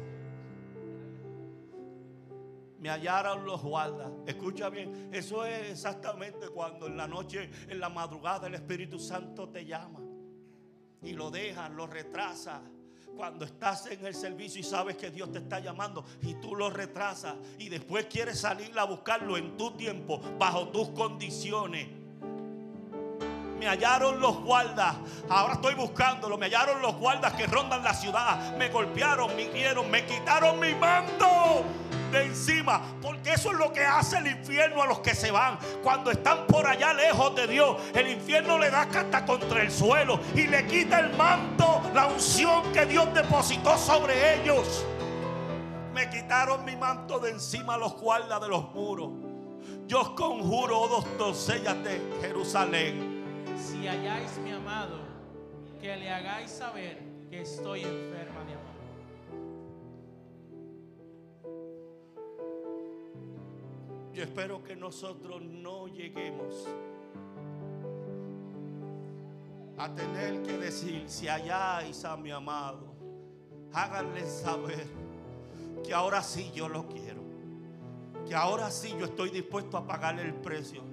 Me hallaron los guardas. Escucha bien, eso es exactamente cuando en la noche, en la madrugada, el Espíritu Santo te llama. Y lo deja, lo retrasa cuando estás en el servicio y sabes que Dios te está llamando y tú lo retrasas y después quieres salir a buscarlo en tu tiempo, bajo tus condiciones. Me hallaron los guardas, ahora estoy buscándolo. Me hallaron los guardas que rondan la ciudad. Me golpearon, me hirieron, me quitaron mi mando de encima. Porque eso es lo que hace el infierno a los que se van. Cuando están por allá lejos de Dios, el infierno le da hasta contra el suelo y le quita el manto, la unción que Dios depositó sobre ellos. Me quitaron mi manto de encima los guardas de los muros. Yo conjuro, oh dos doncellas de Jerusalén. Si halláis mi amado, que le hagáis saber que estoy enferma de amor. Yo espero que nosotros no lleguemos a tener que decir, si halláis a mi amado, háganle saber que ahora sí yo lo quiero, que ahora sí yo estoy dispuesto a pagarle el precio.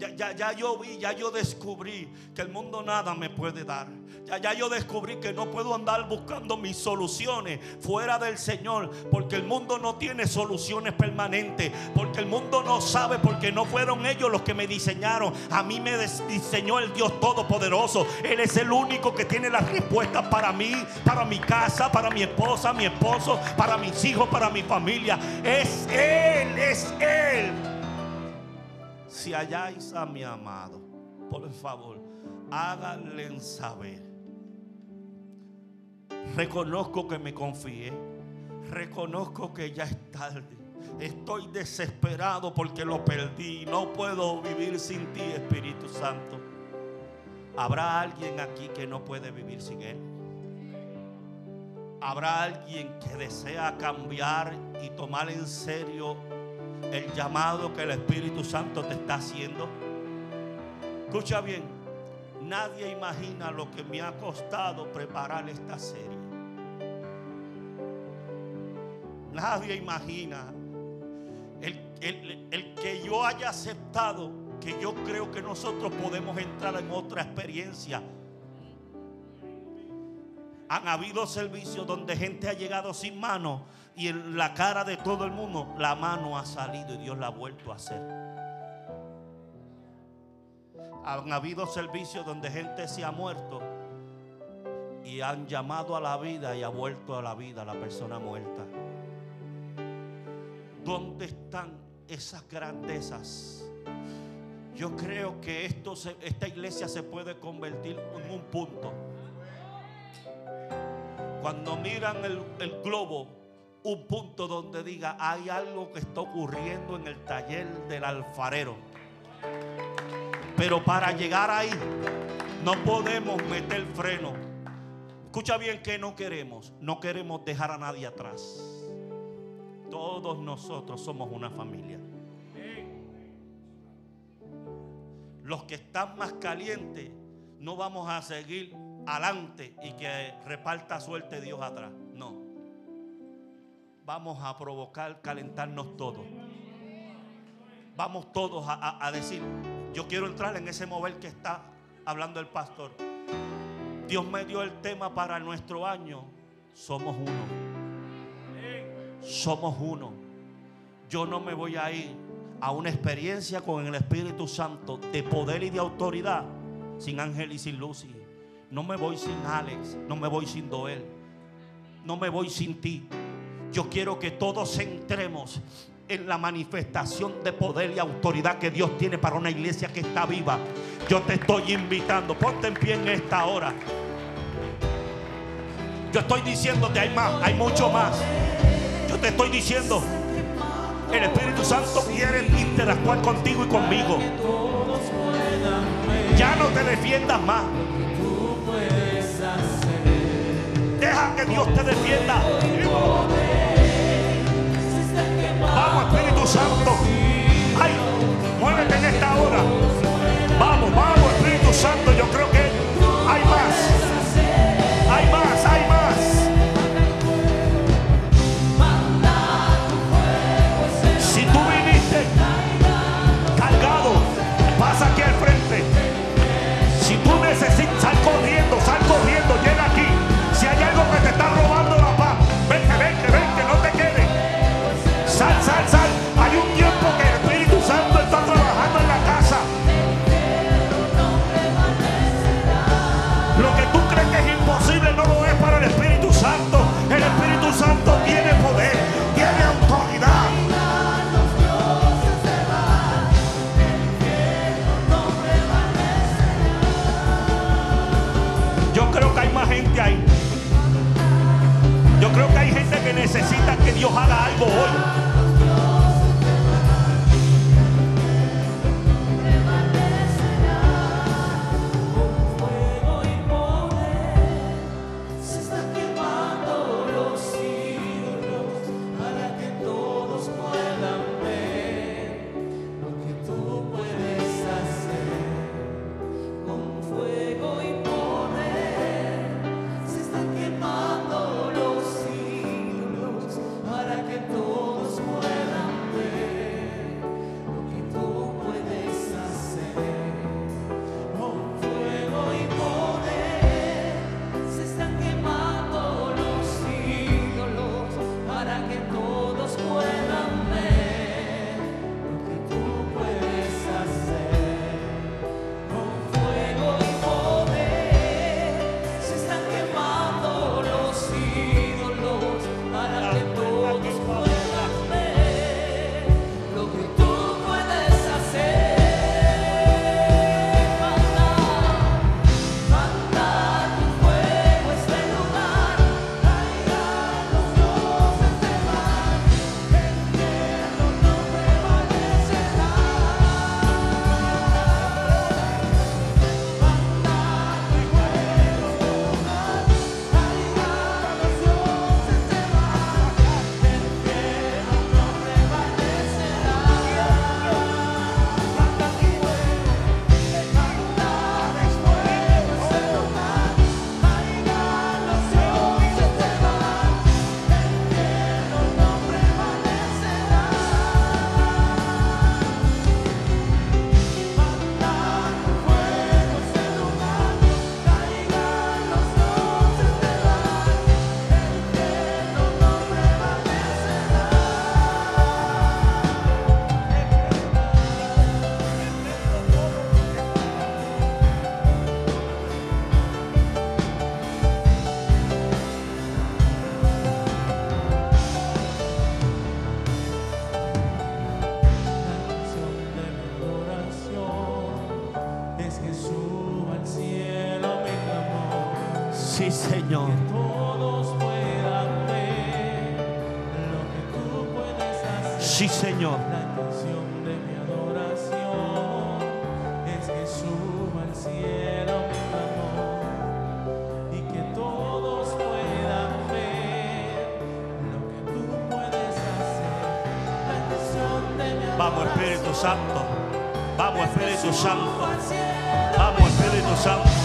Ya, ya, ya yo vi, ya yo descubrí que el mundo nada me puede dar. Ya, ya yo descubrí que no puedo andar buscando mis soluciones fuera del Señor. Porque el mundo no tiene soluciones permanentes. Porque el mundo no sabe. Porque no fueron ellos los que me diseñaron. A mí me diseñó el Dios Todopoderoso. Él es el único que tiene las respuestas para mí, para mi casa, para mi esposa, mi esposo, para mis hijos, para mi familia. Es Él, es Él. Si halláis a mi amado, por favor, háganle saber. Reconozco que me confié. Reconozco que ya es tarde. Estoy desesperado porque lo perdí. No puedo vivir sin ti, Espíritu Santo. ¿Habrá alguien aquí que no puede vivir sin Él? ¿Habrá alguien que desea cambiar y tomar en serio el llamado que el Espíritu Santo te está haciendo? Escucha bien, nadie imagina lo que me ha costado preparar esta serie. Nadie imagina el, el- el que yo haya aceptado que yo creo que nosotros podemos entrar en otra experiencia. Han habido servicios donde gente ha llegado sin mano y en la cara de todo el mundo la mano ha salido y Dios la ha vuelto a hacer. Han habido servicios donde gente se ha muerto y han llamado a la vida y ha vuelto a la vida la persona muerta. ¿Dónde están esas grandezas? Yo creo que esto esta iglesia se puede convertir en un punto. Cuando miran el, el globo, un punto donde diga, hay algo que está ocurriendo en el taller del alfarero. Pero para llegar ahí, no podemos meter freno. Escucha bien que no queremos. No queremos dejar a nadie atrás. Todos nosotros somos una familia. Los que están más calientes, no vamos a seguir adelante y que reparta suerte Dios atrás. No. Vamos a provocar calentarnos todos. Vamos todos a, a- decir, yo quiero entrar en ese mover que está hablando el pastor. Dios me dio el tema para nuestro año. Somos uno. Somos uno. Yo no me voy a ir a una experiencia con el Espíritu Santo de poder y de autoridad sin Ángel y sin Lucy. No me voy sin Alex, no me voy sin Doel, no me voy sin ti. Yo quiero que todos entremos en la manifestación de poder y autoridad que Dios tiene para una iglesia que está viva. Yo te estoy invitando, ponte en pie en esta hora. Yo estoy diciéndote, hay más, hay mucho más. Yo te estoy diciendo, el Espíritu Santo quiere interactuar contigo y conmigo. Ya no te defiendas más. Que Dios te defienda. Vamos, Espíritu Santo. Ay, muévete en esta hora. Dios haga algo hoy. Santo. Vamos, Espíritu Santo. Vamos, Espíritu Santo.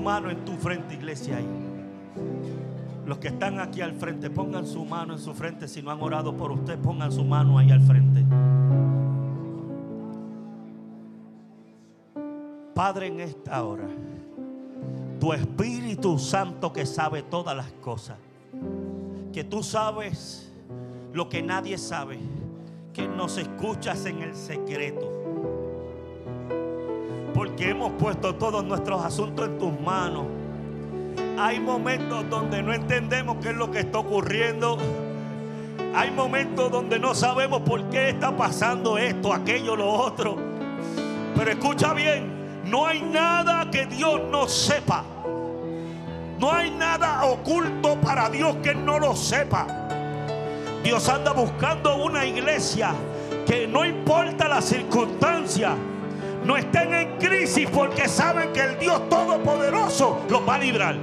Mano en tu frente, iglesia, ahí. Los que están aquí al frente, pongan su mano en su frente. Si no han orado por usted, pongan su mano ahí al frente. Padre, en esta hora, tu Espíritu Santo que sabe todas las cosas, que tú sabes lo que nadie sabe, que nos escuchas en el secreto. Porque hemos puesto todos nuestros asuntos en tus manos. Hay momentos donde no entendemos qué es lo que está ocurriendo. Hay momentos donde no sabemos por qué está pasando esto, aquello, lo otro. Pero escucha bien, no hay nada que Dios no sepa. No hay nada oculto para Dios que no lo sepa. Dios anda buscando una iglesia que no importa la circunstancia, no estén en crisis porque saben que el Dios Todopoderoso los va a librar.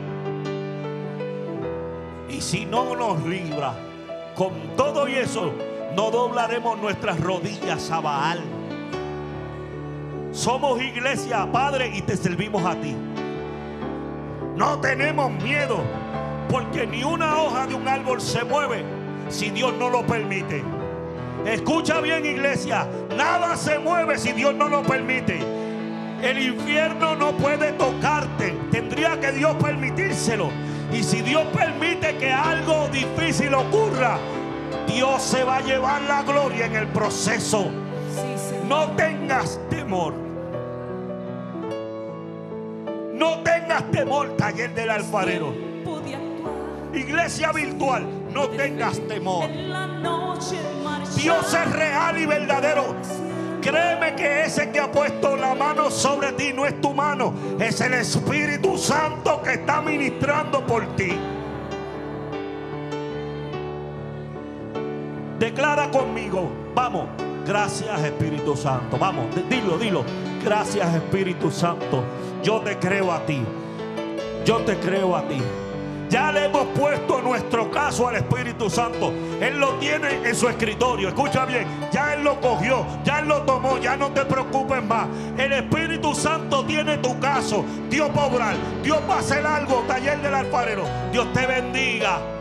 Y si no nos libra, con todo y eso, no doblaremos nuestras rodillas a Baal. Somos iglesia, Padre, y te servimos a ti. No tenemos miedo, porque ni una hoja de un árbol se mueve si Dios no lo permite. Escucha bien, iglesia, nada se mueve si Dios no lo permite. El infierno no puede tocarte, tendría que Dios permitírselo. Y si Dios permite que algo difícil ocurra, Dios se va a llevar la gloria en el proceso. No tengas temor. No tengas temor, taller del alfarero. Iglesia virtual, no tengas temor. Dios es real y verdadero. Créeme que ese que ha puesto la mano sobre ti no es tu mano, es el Espíritu Santo que está ministrando por ti. Declara conmigo, vamos, gracias Espíritu Santo, vamos, dilo, dilo, gracias Espíritu Santo, yo te creo a ti, yo te creo a ti. Ya le hemos puesto nuestro caso al Espíritu Santo. Él lo tiene en su escritorio. Escucha bien. Ya Él lo cogió. Ya Él lo tomó. Ya no te preocupes más. El Espíritu Santo tiene tu caso. Dios va a obrar. Dios va a hacer algo. Taller del alfarero. Dios te bendiga.